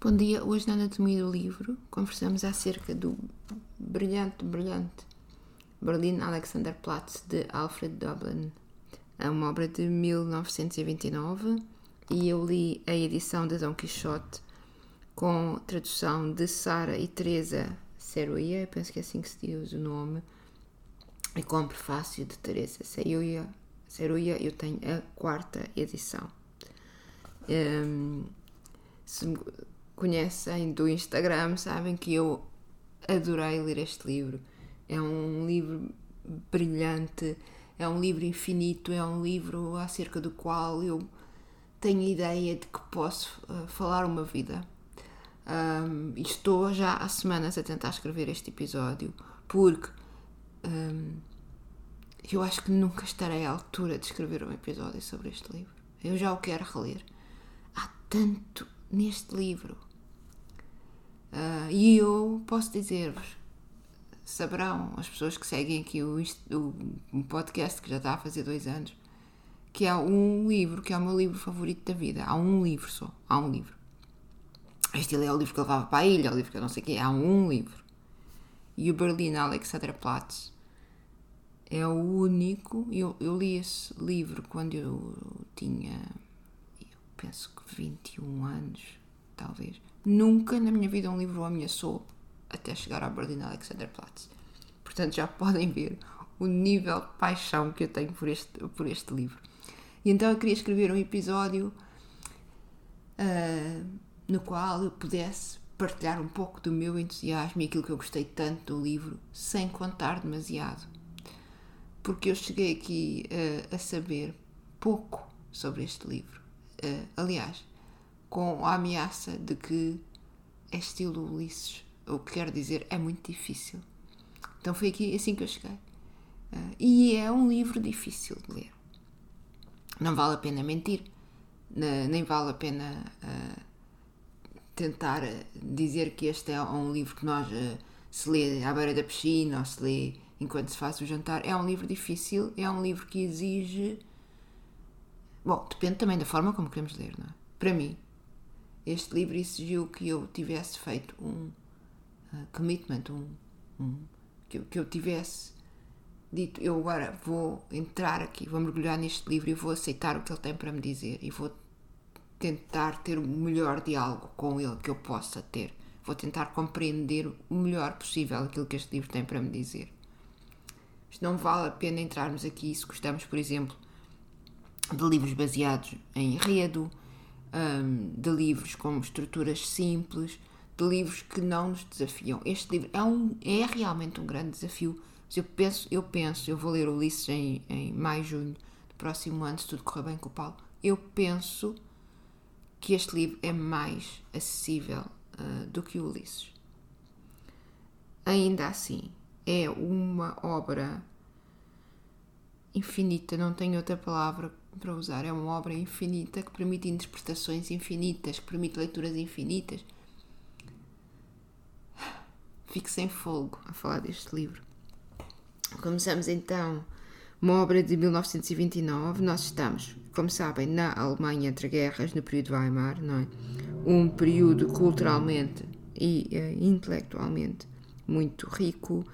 Bom dia, hoje na Anatomia do Livro conversamos acerca do brilhante, brilhante Berlin Alexanderplatz de Alfred Dublin. É uma obra de 1929 e eu li a edição de Dom Quixote com tradução de Sara e Teresa Seruia, penso que é assim que se diz o nome, e com prefácio de Teresa Seruia. Seruia eu tenho a quarta edição. Um, se conhecem do Instagram sabem que eu adorei ler este livro. É um livro brilhante, é um livro infinito, é um livro acerca do qual eu tenho ideia de que posso uh, falar uma vida. Um, estou já há semanas a tentar escrever este episódio porque um, eu acho que nunca estarei à altura de escrever um episódio sobre este livro. Eu já o quero reler. Há tanto neste livro. Uh, e eu posso dizer-vos, saberão as pessoas que seguem aqui o, o, podcast que já está a fazer dois anos, que há um livro que é o meu livro favorito da vida. Há um livro só. Há um livro. Este é o livro que eu levava para a ilha, o livro que eu não sei o quê. Há um livro. E o Berlin Alexanderplatz é o único. Eu, eu li esse livro quando eu tinha, eu penso que 21 anos, talvez. Nunca na minha vida um livro ameaçou até chegar ao Berlin Alexanderplatz. Portanto, já podem ver o nível de paixão que eu tenho por este, por este livro. E então eu queria escrever um episódio uh, no qual eu pudesse partilhar um pouco do meu entusiasmo e aquilo que eu gostei tanto do livro, sem contar demasiado. Porque eu cheguei aqui uh, a saber pouco sobre este livro. Uh, aliás, com a ameaça de que é estilo Ulisses, o que quer dizer é muito difícil. Então foi aqui assim que eu cheguei. Uh, e é um livro difícil de ler. Não vale a pena mentir, nem vale a pena uh, tentar dizer que este é um livro que nós uh, se lê à beira da piscina ou se lê enquanto se faz o jantar. É um livro difícil, é um livro que exige. Bom, depende também da forma como queremos ler, não é? Para mim, este livro exigiu que eu tivesse feito um uh, commitment, um, um que, eu, que eu tivesse dito, eu agora vou entrar aqui, vou mergulhar neste livro e vou aceitar o que ele tem para me dizer e vou tentar ter o melhor diálogo com ele que eu possa ter. Vou tentar compreender o melhor possível aquilo que este livro tem para me dizer. Mas não vale a pena entrarmos aqui se gostamos, por exemplo, de livros baseados em enredo, um, de livros com estruturas simples, de livros que não nos desafiam. Este livro é, um, é realmente um grande desafio. Eu penso, eu penso, eu vou ler Ulisses em, em maio, junho do próximo ano, se tudo correr bem com o Paulo. Eu penso que este livro é mais acessível uh, do que o Ulisses. Ainda assim, é uma obra infinita, não tenho outra palavra para usar. É uma obra infinita que permite interpretações infinitas, que permite leituras infinitas. Fico sem fogo a falar deste livro. Começamos então uma obra de 1929. Nós estamos, como sabem, na Alemanha entre guerras, no período Weimar, não é? Um período culturalmente e uh, intelectualmente muito rico.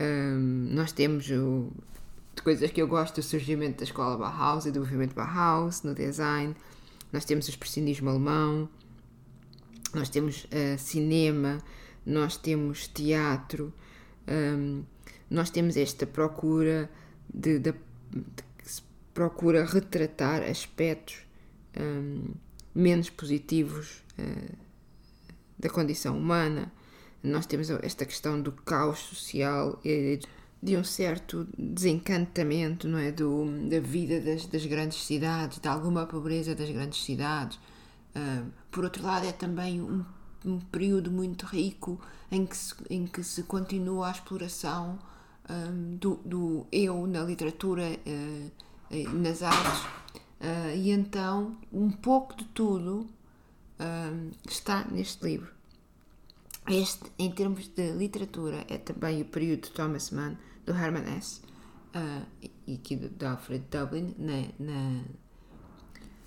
Um, nós temos o de coisas que eu gosto, o surgimento da escola Bauhaus e do movimento Bauhaus no design. Nós temos o expressionismo alemão, nós temos uh, cinema, nós temos teatro, um, nós temos esta procura de, de, de que se procura retratar aspectos um, menos positivos uh, da condição humana. Nós temos esta questão do caos social e de um certo desencantamento, não é? Do, da vida das, das grandes cidades, de alguma pobreza das grandes cidades. Uh, por outro lado, é também um, um período muito rico em que se, em que se continua a exploração um, do, do eu na literatura, uh, nas artes. Uh, e então, um pouco de tudo está neste livro. Este, em termos de literatura, é também o período de Thomas Mann do Herman S. Uh, e aqui do, Alfred Dublin na, na,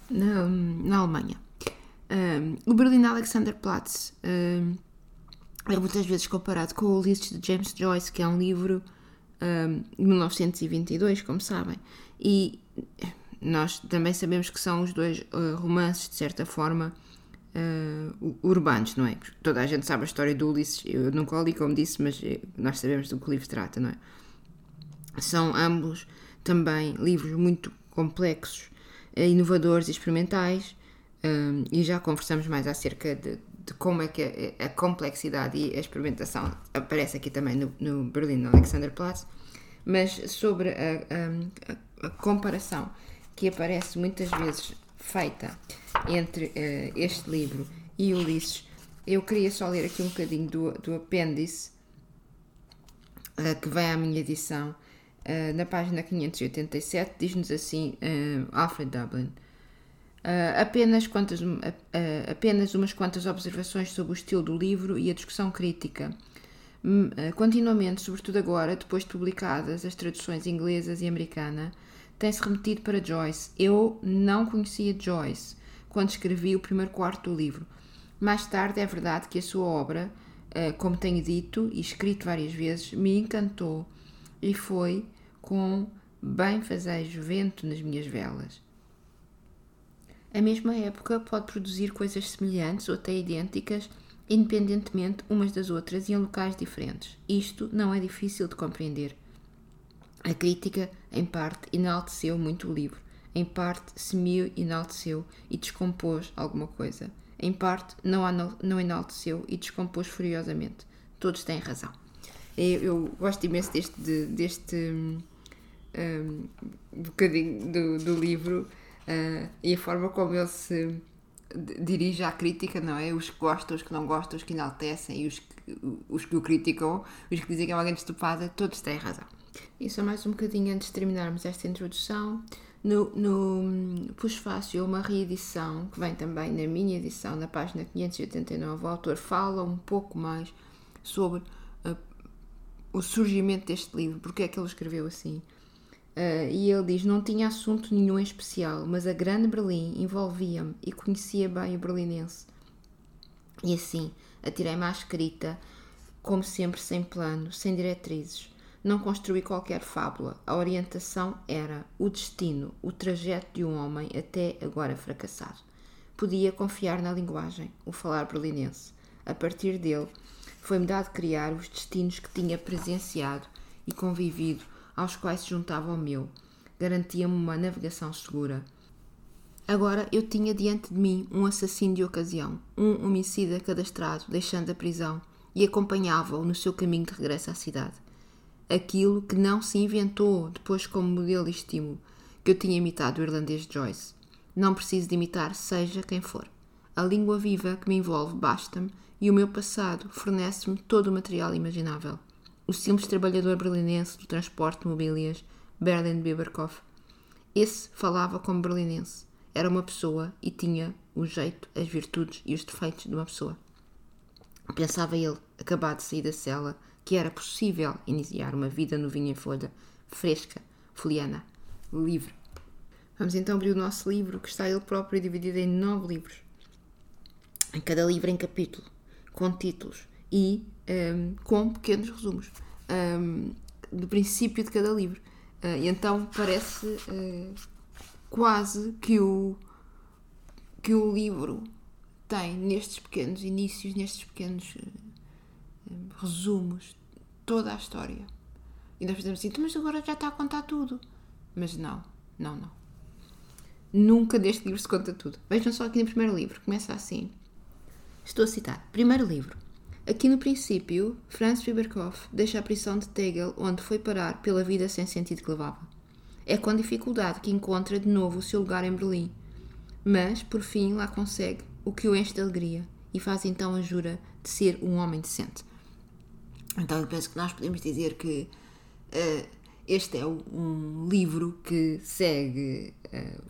na, na Alemanha. Um, o Berlin Alexanderplatz um, é muitas vezes comparado com o Ulisses de James Joyce, que é um livro um, de 1922, como sabem. E nós também sabemos que são os dois uh, romances, de certa forma, uh, urbanos, não é? Toda a gente sabe a história do Ulisses, eu nunca li, como disse, mas eh, nós sabemos do que o livro trata, não é? São ambos também livros muito complexos, inovadores e experimentais, um, e já conversamos mais acerca de, de como é que a, a, complexidade e a experimentação aparece aqui também no, no Berlim, no Alexanderplatz, mas sobre a, a, a, comparação que aparece muitas vezes feita entre uh, este livro e Ulisses, eu queria só ler aqui um bocadinho do, do apêndice uh, que vem à minha edição. Uh, na página 587 diz-nos assim Alfred Dublin apenas, quantas, apenas umas quantas observações sobre o estilo do livro e a discussão crítica. Continuamente, sobretudo agora, depois de publicadas as traduções inglesas e americana, tem-se remetido para Joyce. Eu não conhecia Joyce quando escrevi o primeiro quarto do livro. Mais tarde, é verdade que a sua obra, como tenho dito e escrito várias vezes, me encantou e foi com bem fazejo vento nas minhas velas. A mesma época pode produzir coisas semelhantes ou até idênticas, independentemente umas das outras e em locais diferentes. Isto não é difícil de compreender. A crítica, em parte, enalteceu muito o livro, em parte, semi-enalteceu e descompôs alguma coisa. Em parte, não, não enalteceu e descompôs furiosamente. Todos têm razão. Eu, eu gosto imenso deste, deste um, um, bocadinho do, do livro uh, e a forma como ele se dirige à crítica, não é? Os que gostam, os que não gostam, os que enaltecem e os que, os que o criticam, os que dizem que é uma grande estupada, todos têm razão. E só mais um bocadinho antes de terminarmos esta introdução. No, no Fácil, uma reedição que vem também na minha edição, na página 589, o autor fala um pouco mais sobre uh, o surgimento deste livro, porque é que ele escreveu assim. Uh, e ele diz: Não tinha assunto nenhum em especial, mas a grande Berlim envolvia-me e conhecia bem o berlinense. E assim, atirei-me à escrita, como sempre, sem plano, sem diretrizes. Não construí qualquer fábula. A orientação era o destino, o trajeto de um homem até agora fracassado. Podia confiar na linguagem, o falar berlinense. A partir dele, foi-me dado criar os destinos que tinha presenciado e convivido aos quais se juntava o meu. Garantia-me uma navegação segura. Agora eu tinha diante de mim um assassino de ocasião, um homicida cadastrado, deixando a prisão, e acompanhava-o no seu caminho de regresso à cidade. Aquilo que não se inventou depois como modelo e estímulo, que eu tinha imitado o irlandês Joyce. Não preciso de imitar, seja quem for. A língua viva que me envolve basta-me e o meu passado fornece-me todo o material imaginável o simples trabalhador berlinense do transporte de mobílias, Berlin Biberkopf. Esse falava como berlinense. Era uma pessoa e tinha o jeito, as virtudes e os defeitos de uma pessoa. Pensava ele, acabado de sair da cela, que era possível iniciar uma vida novinha em folha, fresca, foliana, livre. Vamos então abrir o nosso livro, que está ele próprio dividido em nove livros. Em cada livro em capítulo, com títulos e um, com pequenos resumos um, do princípio de cada livro. Uh, e então parece uh, quase que o, que o livro tem nestes pequenos inícios, nestes pequenos uh, resumos, toda a história. E nós fazemos assim, mas agora já está a contar tudo. Mas não, não, não. Nunca deste livro se conta tudo. Vejam só aqui no primeiro livro, começa assim. Estou a citar. Primeiro livro. Aqui no princípio, Franz Biberkopf deixa a prisão de Tegel, onde foi parar pela vida sem sentido que levava. É com dificuldade que encontra de novo o seu lugar em Berlim, mas por fim lá consegue, o que o enche de alegria e faz então a jura de ser um homem decente. Então eu penso que nós podemos dizer que uh, este é um livro que segue uh,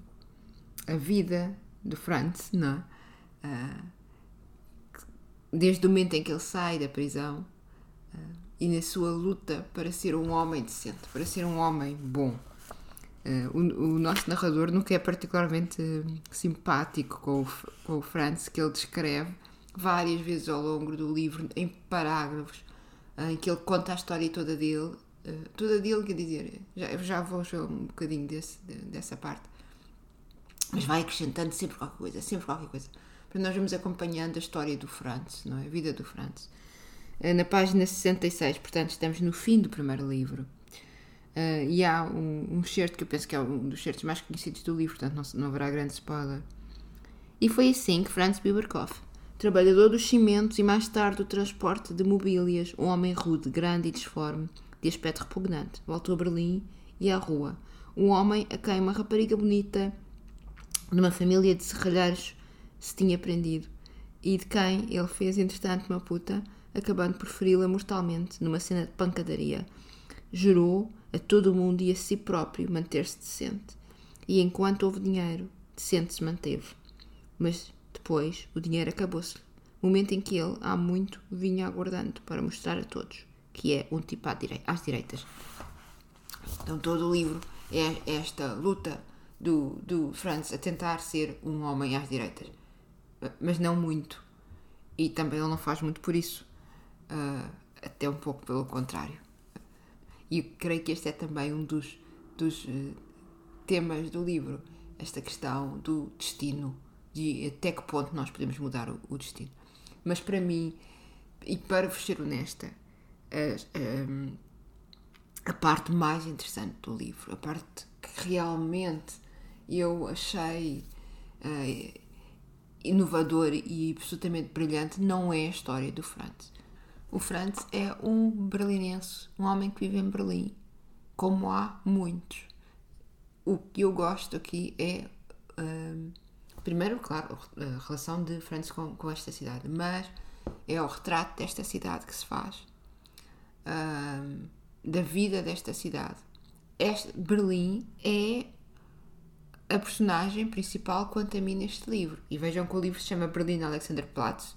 a vida de Franz, não é? Uh, desde o momento em que ele sai da prisão e na sua luta para ser um homem decente, para ser um homem bom. O, o, nosso narrador nunca é particularmente simpático com o, com o Franz, que ele descreve várias vezes ao longo do livro, em parágrafos, em que ele conta a história toda dele. toda dele, quer dizer, já, já vou já um bocadinho desse, dessa parte. Mas vai acrescentando sempre qualquer coisa, sempre qualquer coisa. Para nós vamos acompanhando a história do Franz, não é? A vida do Franz. na página 66, portanto, estamos no fim do primeiro livro. Uh, e há um, um certo que eu penso que é um dos certos mais conhecidos do livro, portanto não, não haverá grande spoiler. E foi assim que Franz Biberkopf, trabalhador dos cimentos e mais tarde do transporte de mobílias, um homem rude, grande e disforme, de aspecto repugnante, voltou a Berlim e à rua. Um homem a quem uma rapariga bonita de uma família de serralheiros se tinha prendido e de quem ele fez, entretanto, uma puta, acabando por feri-la mortalmente numa cena de pancadaria. Jurou a todo o mundo e a si próprio manter-se decente. E enquanto houve dinheiro, decente se manteve. Mas depois o dinheiro acabou-se. Momento em que ele, há muito, vinha aguardando para mostrar a todos que é um tipo às direitas. Então todo o livro é esta luta do, do Franz a tentar ser um homem às direitas. Mas não muito. E também ele não faz muito por isso. Uh, até um pouco pelo contrário. E creio que este é também um dos, dos uh, temas do livro, esta questão do destino, de até que ponto nós podemos mudar o, o destino. Mas para mim, e para vos ser honesta, a, a, a parte mais interessante do livro, a parte que realmente eu achei uh, inovador e absolutamente brilhante, não é a história do Franz. O Franz é um berlinense, um homem que vive em Berlim, como há muitos. O que eu gosto aqui é, um, primeiro, claro, a relação de Franz com, com, esta cidade, mas é o retrato desta cidade que se faz, um, da vida desta cidade. Este, Berlim é a personagem principal quanto a mim neste livro. E vejam que o livro se chama Berlim Alexanderplatz,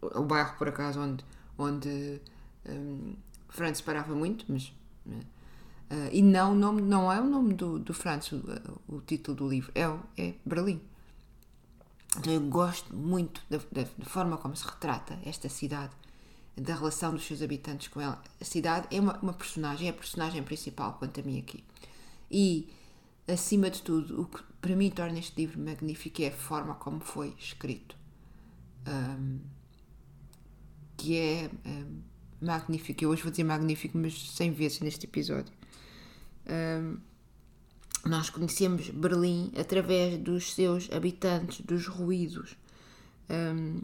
o bairro, por acaso, onde onde um, Franz parava muito, mas. Uh, e não, nome, não é o nome do, do Franz, o, o título do livro, é, é Berlim. Então eu gosto muito da, da, da, forma como se retrata esta cidade, da relação dos seus habitantes com ela. A cidade é uma, uma personagem, é a personagem principal quanto a mim aqui. E, acima de tudo, o que para mim torna este livro magnífico é a forma como foi escrito. Um, que é, é magnífico. Eu hoje vou dizer magnífico, mas 100 vezes neste episódio. Um, nós conhecemos Berlim através dos seus habitantes, dos ruídos. Um,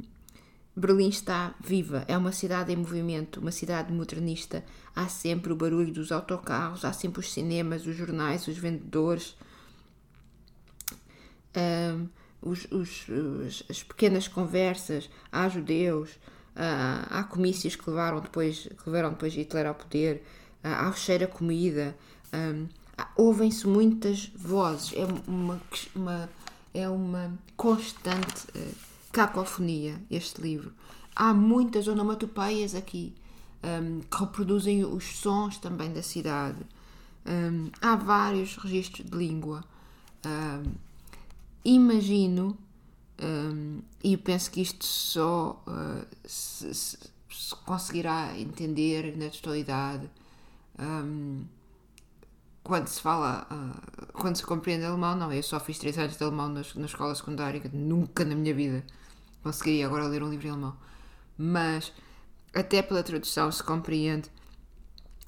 Berlim está viva, é uma cidade em movimento, uma cidade modernista. Há sempre o barulho dos autocarros, há sempre os cinemas, os jornais, os vendedores, um, os, os, os, as pequenas conversas. Há judeus, Uh, há comícios que levaram depois, que levaram depois Hitler ao poder, há o cheiro a comida, um, ouvem-se muitas vozes, é uma, uma, é uma constante uh, cacofonia este livro. Há muitas onomatopeias aqui um, que reproduzem os sons também da cidade. Um, há vários registros de língua. imagino um, e penso que isto só uh, se, se, se, conseguirá entender na totalidade quando se fala, uh, quando se compreende alemão. Não, eu só fiz 3 anos de alemão na, na escola secundária, nunca na minha vida conseguiria agora ler um livro em alemão. Mas até pela tradução se compreende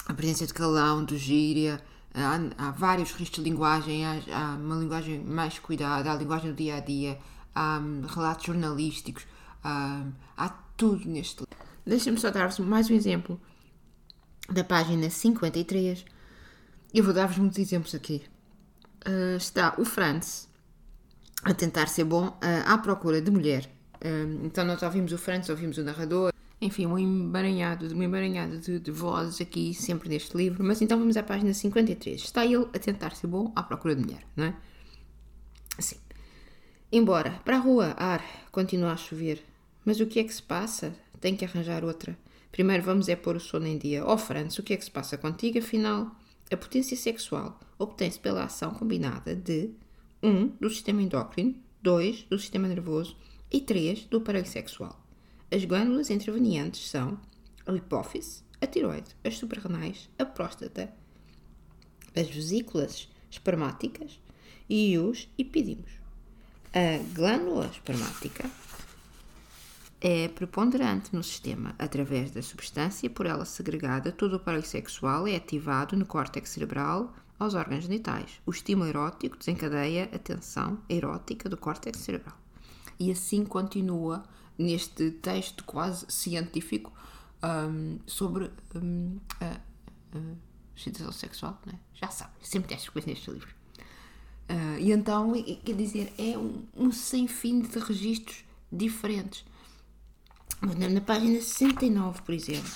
a presença de calão, do gíria. Há, há vários registros de linguagem, há, há uma linguagem mais cuidada, há a linguagem do dia a dia, há hum, relatos jornalísticos, há, há tudo neste livro. Deixa-me só dar-vos mais um exemplo da página 53. Eu vou dar-vos muitos exemplos aqui. Uh, está o Franz a tentar ser bom uh, à procura de mulher. Uh, então nós ouvimos o Franz, ouvimos o narrador, enfim, um emaranhado, um emaranhado de, de, vozes aqui, sempre neste livro. Mas então vamos à página 53. Está ele a tentar ser bom à procura de mulher, não é? Sim. Embora, para a rua, ar, continua a chover. Mas o que é que se passa? Tenho que arranjar outra. Primeiro vamos é pôr o sono em dia. Oh, Franz, o que é que se passa contigo, afinal? A potência sexual obtém-se pela ação combinada de 1. Um, do sistema endócrino, 2. do sistema nervoso e 3. do aparelho sexual. As glândulas intervenientes são a hipófise, a tiroide, as suprarrenais, a próstata, as vesículas espermáticas e os epidímos. A glândula espermática é preponderante no sistema. Através da substância por ela segregada, todo o aparelho sexual é ativado no córtex cerebral aos órgãos genitais. O estímulo erótico desencadeia a tensão erótica do córtex cerebral. E assim continua neste texto quase científico um, sobre um, a, excitação sexual, né? já sabe, sempre tem coisas neste livro. Uh, e então, quer dizer, é um, um sem fim de registros diferentes. Na, na página 69, por exemplo,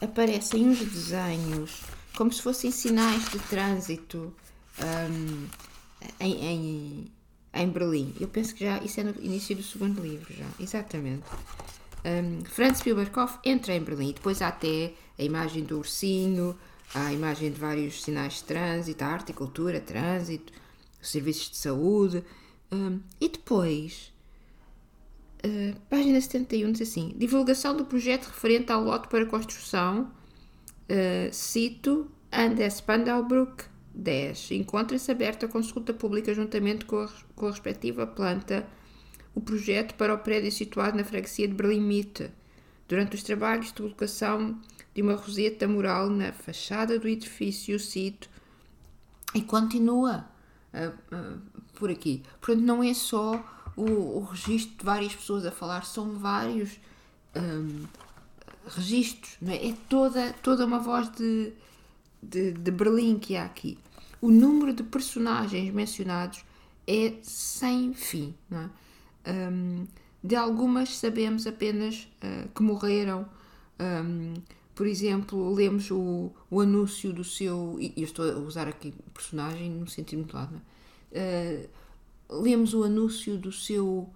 aparecem uns desenhos como se fossem sinais de trânsito um, em, em, em, Berlim. Eu penso que já isso é no início do segundo livro, já, exatamente. Um, Franz Spielberghoff entra em Berlim, depois há até a imagem do ursinho, há a imagem de vários sinais de trânsito, a arte e cultura, trânsito, serviços de saúde, um, e depois Uh, página 71 diz assim: divulgação do projeto referente ao lote para construção, uh, cito, Andes Pandelbrook 10. Encontra-se aberta a consulta pública juntamente com a, com a respectiva planta o projeto para o prédio situado na freguesia de Berlim-Mitte. Durante os trabalhos de colocação de uma roseta mural na fachada do edifício, cito, e continua uh, por aqui. Portanto, não é só o, o registro de várias pessoas a falar, são vários um, registros, não é? é toda, toda uma voz de, de, de Berlim que há aqui. O número de personagens mencionados é sem fim, não é? Um, de algumas sabemos apenas uh, que morreram. Um, por exemplo, lemos o, o anúncio do seu. E eu estou a usar aqui personagem no sentido muito lado, é? uh, lemos o anúncio do seu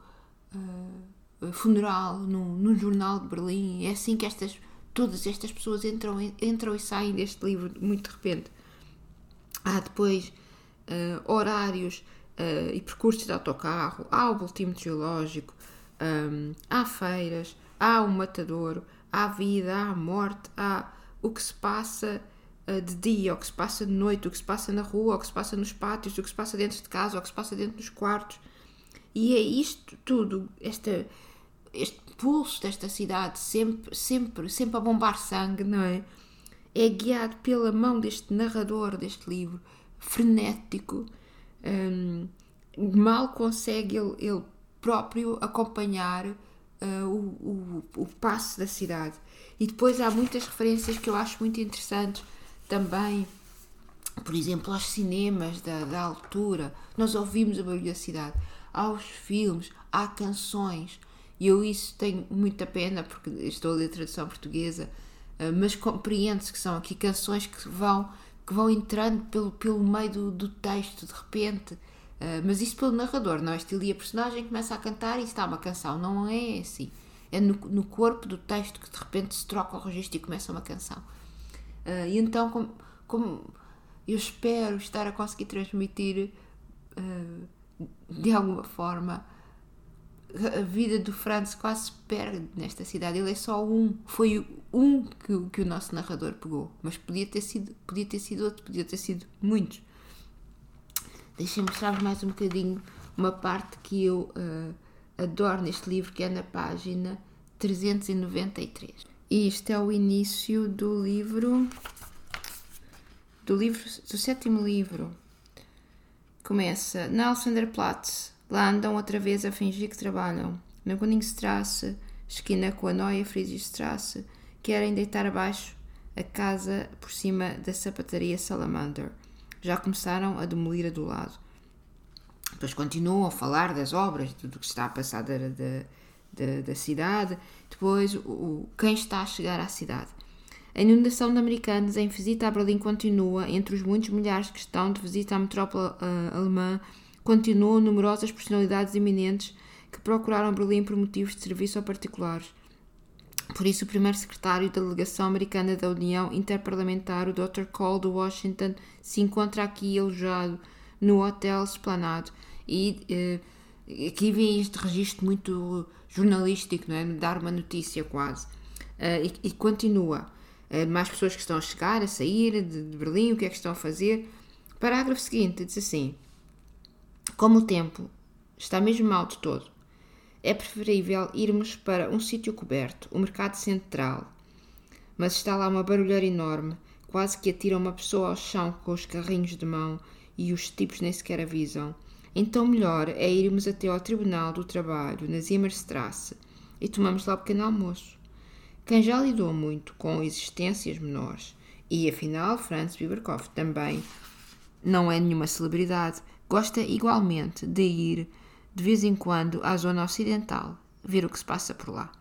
uh, funeral no, no jornal de Berlim. É assim que estas, todas estas pessoas entram, entram e saem deste livro muito de repente. Há depois uh, horários uh, e percursos de autocarro, há o boletim geológico, um, há feiras, há o matadouro, há vida, há morte, há o que se passa de dia, o que se passa de noite, o que se passa na rua, o que se passa nos pátios, o que se passa dentro de casa, o que se passa dentro dos quartos. E é isto tudo, esta, este pulso desta cidade, sempre, sempre, sempre a bombar sangue, não é? É guiado pela mão deste narrador deste livro, frenético, um, mal consegue ele, ele próprio acompanhar uh, o, o, o passo da cidade. E depois há muitas referências que eu acho muito interessantes também, por exemplo, aos cinemas da, da altura. Nós ouvimos a barulho da cidade, aos filmes, há canções. E eu isso tenho muita pena, porque estou a ler tradução portuguesa, eh, mas compreende-se que são aqui canções que vão, que vão entrando pelo, pelo meio do, do texto, de repente. Uh, mas isso pelo narrador, não é? Estilo e a personagem começa a cantar e está uma canção. Não é assim. É no, no corpo do texto que de repente se troca o registro e começa uma canção. Uh, e então, como, como, eu espero estar a conseguir transmitir uh, de alguma forma a vida do Franz quase se perde nesta cidade. Ele é só um, foi um que, que o nosso narrador pegou, mas podia ter sido, podia ter sido outro, podia ter sido muitos. Deixem-me mostrar mais um bocadinho uma parte que eu uh, adoro neste livro, que é na página 393. E isto é o início do livro, do livro, do sétimo livro. Começa na Alexanderplatz. Lá andam outra vez a fingir que trabalham. Na Koningstrasse, esquina com a Neue Friedrichstrasse, querem deitar abaixo a casa por cima da sapataria Salamander. Já começaram a demolir a do lado. Depois continuam a falar das obras, do que está a passar da, da, da, da cidade, depois o, quem está a chegar à cidade. A inundação de americanos em visita a Berlim continua, entre os muitos milhares que estão de visita à metrópole uh, alemã, continuam numerosas personalidades eminentes que procuraram Berlim por motivos de serviço ou particulares. Por isso, o primeiro secretário da delegação americana da União Interparlamentar, o Dr. Cole de Washington, se encontra aqui alojado no Hotel Esplanado e eh, aqui vem este registro muito jornalístico, não é? Dar uma notícia quase. Uh, e, e, continua. Uh, mais pessoas que estão a chegar, a sair de, de, Berlim, o que é que estão a fazer. Parágrafo seguinte diz assim: Como o tempo está mesmo mal de todo, é preferível irmos para um sítio coberto, o mercado central. Mas está lá uma barulheira enorme, quase que atira uma pessoa ao chão com os carrinhos de mão e os tipos nem sequer avisam. Então melhor é irmos até ao Tribunal do Trabalho, na Zimmerstrasse, e tomamos lá o pequeno almoço. Quem já lidou muito com existências menores, e afinal Franz Biberkopf também não é nenhuma celebridade, gosta igualmente de ir de vez em quando à zona ocidental, ver o que se passa por lá.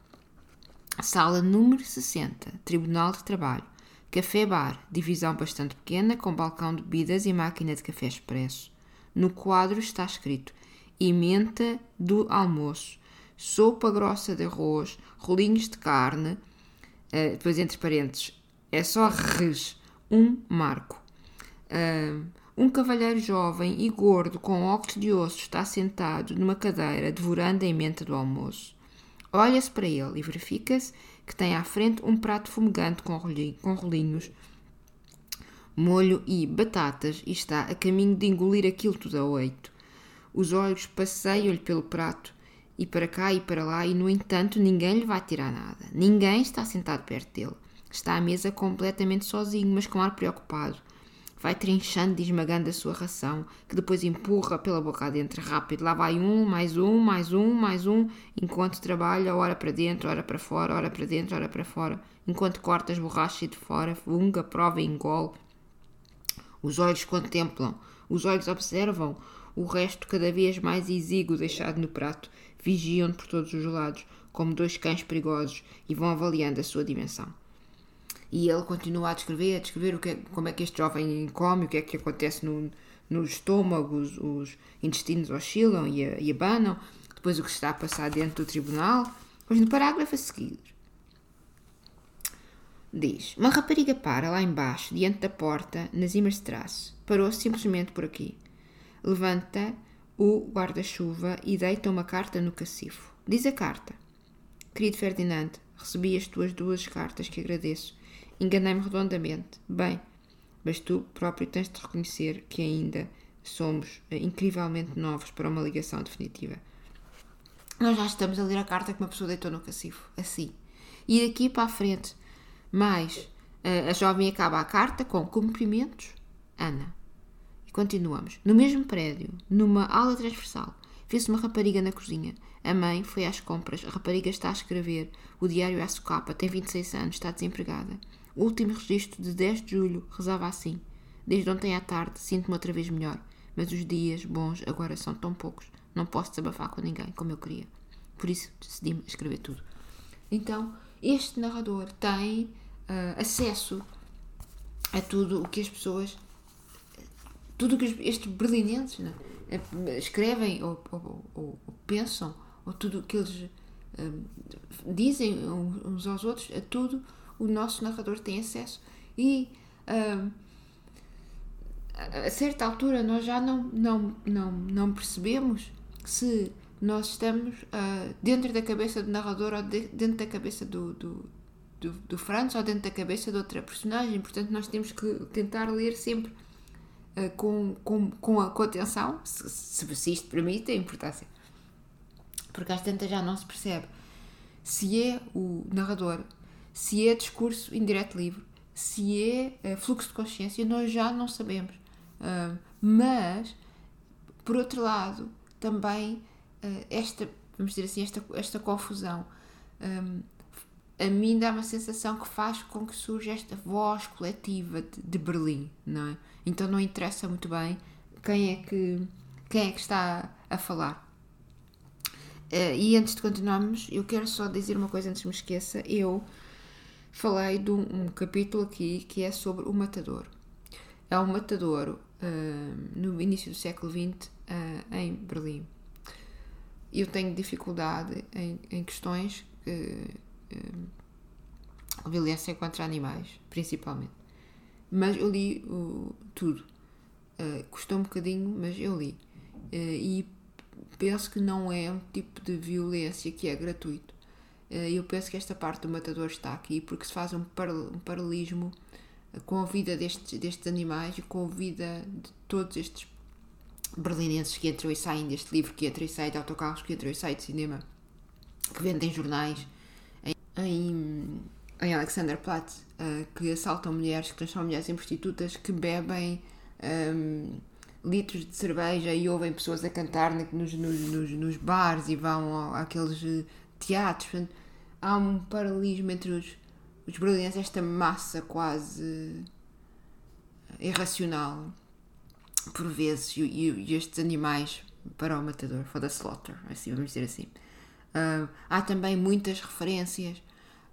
Sala número 60, Tribunal de Trabalho. Café-bar, divisão bastante pequena, com balcão de bebidas e máquina de café expresso. No quadro está escrito emenda do almoço, sopa grossa de arroz, rolinhos de carne, uh, depois entre parênteses, é só res, um marco. Uh, um cavalheiro jovem e gordo com óculos de osso está sentado numa cadeira devorando a emenda do almoço. Olha-se para ele e verifica-se que tem à frente um prato fumegante com rolinhos molho e batatas e está a caminho de engolir aquilo tudo a oito. Os olhos passeiam-lhe pelo prato e para cá e para lá e, no entanto, ninguém lhe vai tirar nada. Ninguém está sentado perto dele. Está à mesa completamente sozinho, mas com ar preocupado. Vai trinchando e esmagando a sua ração, que depois empurra pela boca adentro rápido. Lá vai um, mais um, mais um, mais um, enquanto trabalha, ora para dentro, ora para fora, ora para dentro, ora para fora. Enquanto corta as borrachas de fora, funga, prova e engole os olhos contemplam, os olhos observam, o resto cada vez mais exíguo deixado no prato, vigiam por todos os lados, como dois cães perigosos, e vão avaliando a sua dimensão. E ele continua a descrever, a descrever o que é, como é que este jovem come, o que é que acontece no, no estômago, os, os intestinos oscilam e, e abanam, depois o que está a passar dentro do tribunal. Pois no parágrafo a seguir, Diz: Uma rapariga para lá embaixo, diante da porta, na Zimmerstrasse. Parou simplesmente por aqui. Levanta o guarda-chuva e deita uma carta no cacifo. Diz a carta: Querido Ferdinand, recebi as tuas duas cartas que agradeço. Enganei-me redondamente. Bem, mas tu próprio tens de reconhecer que ainda somos eh, incrivelmente novos para uma ligação definitiva. Nós já estamos a ler a carta que uma pessoa deitou no cacifo. Assim. E daqui para a frente mas a jovem acaba a carta com cumprimentos, Ana. E continuamos. No mesmo prédio, numa aula transversal, vê-se uma rapariga na cozinha. A mãe foi às compras. A rapariga está a escrever. O diário é à socapa. Tem 26 anos. Está desempregada. O último registro de 10 de julho rezava assim. Desde ontem à tarde sinto-me outra vez melhor. Mas os dias bons agora são tão poucos. Não posso desabafar com ninguém como eu queria. Por isso decidi-me a escrever tudo. Então, este narrador tem uh, acesso a tudo o que as pessoas, tudo o que estes berlinenses né, escrevem ou, ou, ou, pensam, ou tudo o que eles uh, dizem uns aos outros, a tudo o nosso narrador tem acesso. E uh, a certa altura nós já não, não, não, não percebemos se nós estamos uh, dentro da cabeça do narrador ou de, dentro da cabeça do, do, do, do Franz ou dentro da cabeça de outra personagem. Portanto, nós temos que tentar ler sempre uh, com, com, com, a, com atenção, se, se, se isto permite a importância. Porque às tantas já não se percebe se é o narrador, se é discurso indireto livre, se é uh, fluxo de consciência, nós já não sabemos. Uh, mas, por outro lado, também esta, vamos dizer assim, esta, esta confusão um, a mim dá uma sensação que faz com que surja esta voz coletiva de, de, Berlim, não é? Então não interessa muito bem quem é que, quem é que está a falar. Uh, e antes de continuarmos, eu quero só dizer uma coisa antes de me esqueça. Eu falei de um, um capítulo aqui que é sobre o matador. É um matador uh, no início do século XX uh, eh, em Berlim. Eu tenho dificuldade em, em questões que violência contra animais, principalmente. Mas eu li uh, tudo. Uh, custou um bocadinho, mas eu li. Uh, e penso que não é um tipo de violência que é gratuito. Uh, eu penso que esta parte do matador está aqui porque se faz um, um paralelismo com a vida destes, destes animais e com a vida de todos estes berlinenses que entram e saem deste livro, que entram e saem de autocarros, que entram e saem de cinema, que vendem jornais em, em, Alexanderplatz, uh, que assaltam mulheres, que transformam mulheres em prostitutas, que bebem um, litros de cerveja e ouvem pessoas a cantar nos, nos, nos, nos bares e vão àqueles eh, teatros. Portanto, há um paralelismo entre os, os berlinenses, esta massa quase irracional por vezes, e, e, estes animais para o matador, for the slaughter, assim, vamos dizer assim. Uh, há também muitas referências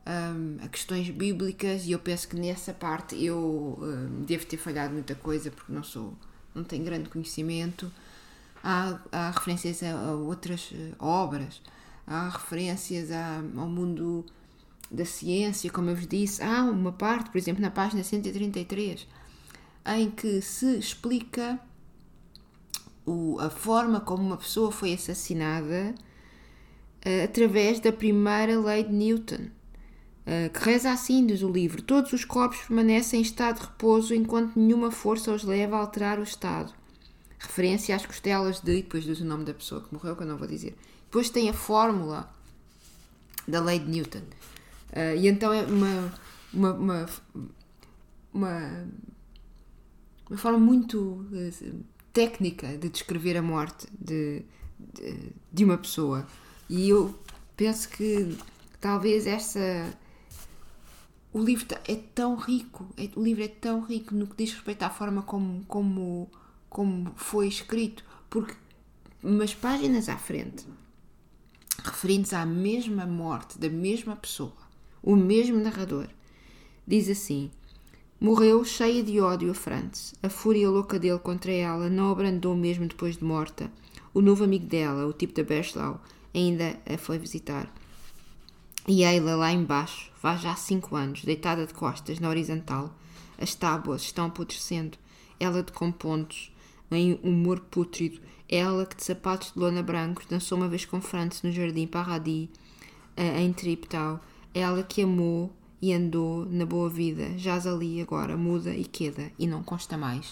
um, a questões bíblicas e eu penso que nessa parte eu um, devo ter falhado muita coisa porque não sou, não tenho grande conhecimento. Há, há referências a, a outras uh, obras, há referências a, ao mundo da ciência, como eu vos disse. Há uma parte, por exemplo, na página 133 em que se explica o, a forma como uma pessoa foi assassinada uh, através da primeira lei de Newton, que reza assim, diz o livro: Todos os corpos permanecem em estado de repouso enquanto nenhuma força os leva a alterar o estado. Referência às costelas de. E depois diz o nome da pessoa que morreu, que eu não vou dizer. Depois tem a fórmula da lei de Newton. Uh, e então é uma, uma, uma, uma uma forma muito uh, técnica de descrever a morte de, de, de, uma pessoa. E eu penso que talvez essa. O livro é tão rico, é, o livro é tão rico no que diz respeito à forma como, como, como foi escrito, porque umas páginas à frente, referindo-se à mesma morte da mesma pessoa, o mesmo narrador, diz assim: Morreu cheia de ódio a Franz. A fúria louca dele contra ela não abrandou mesmo depois de morta. O novo amigo dela, o tipo da Berschlau, ainda a foi visitar. E ela lá embaixo, faz já cinco anos, deitada de costas na horizontal. As tábuas estão apodrecendo. Ela de compontos, em humor pútrido. Ela que de sapatos de lona brancos dançou uma vez com Franz no jardim Paradis, eh, em Triptau. Ela que amou e andou na boa vida, jaz ali agora, muda e queda e não consta mais.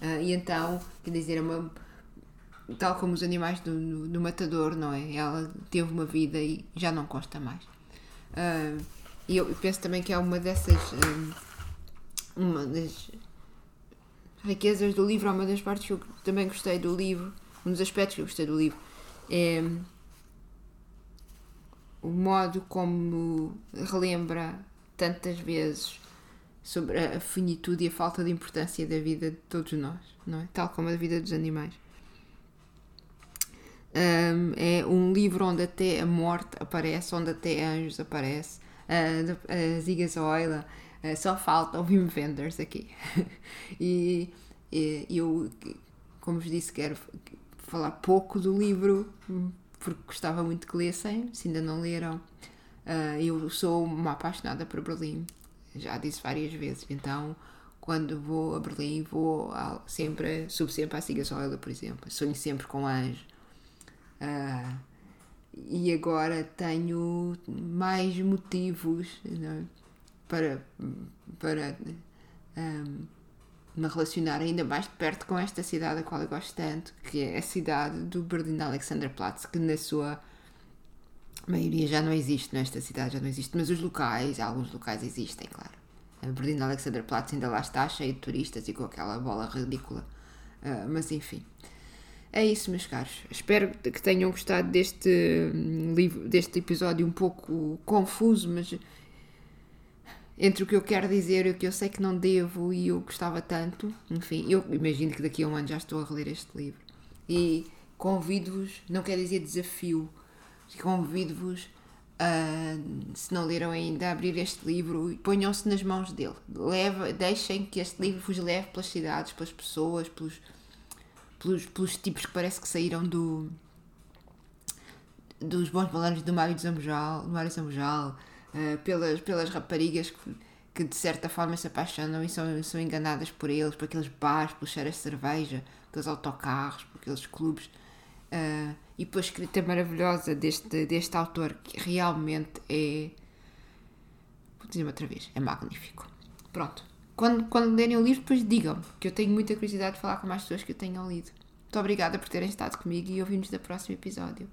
Uh, e então, quer dizer, é uma, tal como os animais do, do, matador, não é? Ela teve uma vida e já não consta mais. Uh, e eu penso também que é uma dessas. Um, uma das riquezas do livro, uma das partes que eu também gostei do livro, um dos aspectos que eu gostei do livro, é o modo como relembra tantas vezes sobre a finitude e a falta de importância da vida de todos nós, não é? Tal como a vida dos animais. Um, é um livro onde até a morte aparece, onde até anjos aparece, a, a Ziga Zoila, uh, só falta o Wim Wenders aqui. e, e eu, como vos disse, quero falar pouco do livro, porque gostava muito que lessem, se ainda não leram. Uh, eu sou uma apaixonada por Berlim, já disse várias vezes, então quando vou a Berlim vou sempre, subo sempre à Sigasoila, por exemplo, sonho sempre com anjo. Uh, e agora tenho mais motivos é? para, para um, me relacionar ainda mais de perto com esta cidade a qual eu gosto tanto, que é a cidade do Berlim Alexanderplatz, que na sua maioria já não existe nesta cidade, já não existe, mas os locais, alguns locais existem, claro. A Berlim Alexanderplatz ainda lá está, cheio de turistas e com aquela bola ridícula. Uh, mas enfim. É isso, meus caros. Espero que tenham gostado deste hum, livro, deste episódio um pouco confuso, mas entre o que eu quero dizer e o que eu sei que não devo e eu gostava tanto. Enfim, eu imagino que daqui a um ano já estou a reler este livro. E convido-vos, não quer dizer desafio, convido-vos a, se não leram ainda, a abrir este livro e ponham-se nas mãos dele. Leva, deixem que este livro vos leve pelas cidades, pelas pessoas, pelos, pelos, pelos tipos que parece que saíram do dos bons balanços do Mário Zambojal, do Mário Zambojal, uh, pelas, pelas raparigas que, que, de certa forma se apaixonam e são, são enganadas por eles, por aqueles bares, pelos cheiros de cerveja, pelos autocarros, por aqueles clubes. Uh, e depois a escrita maravilhosa deste, deste autor que realmente é. Vou dizer outra vez, é magnífico. Pronto. Quando, quando lerem o livro, depois digam que eu tenho muita curiosidade de falar com mais pessoas que eu tenham lido. Muito obrigada por terem estado comigo e ouvimos no próximo episódio.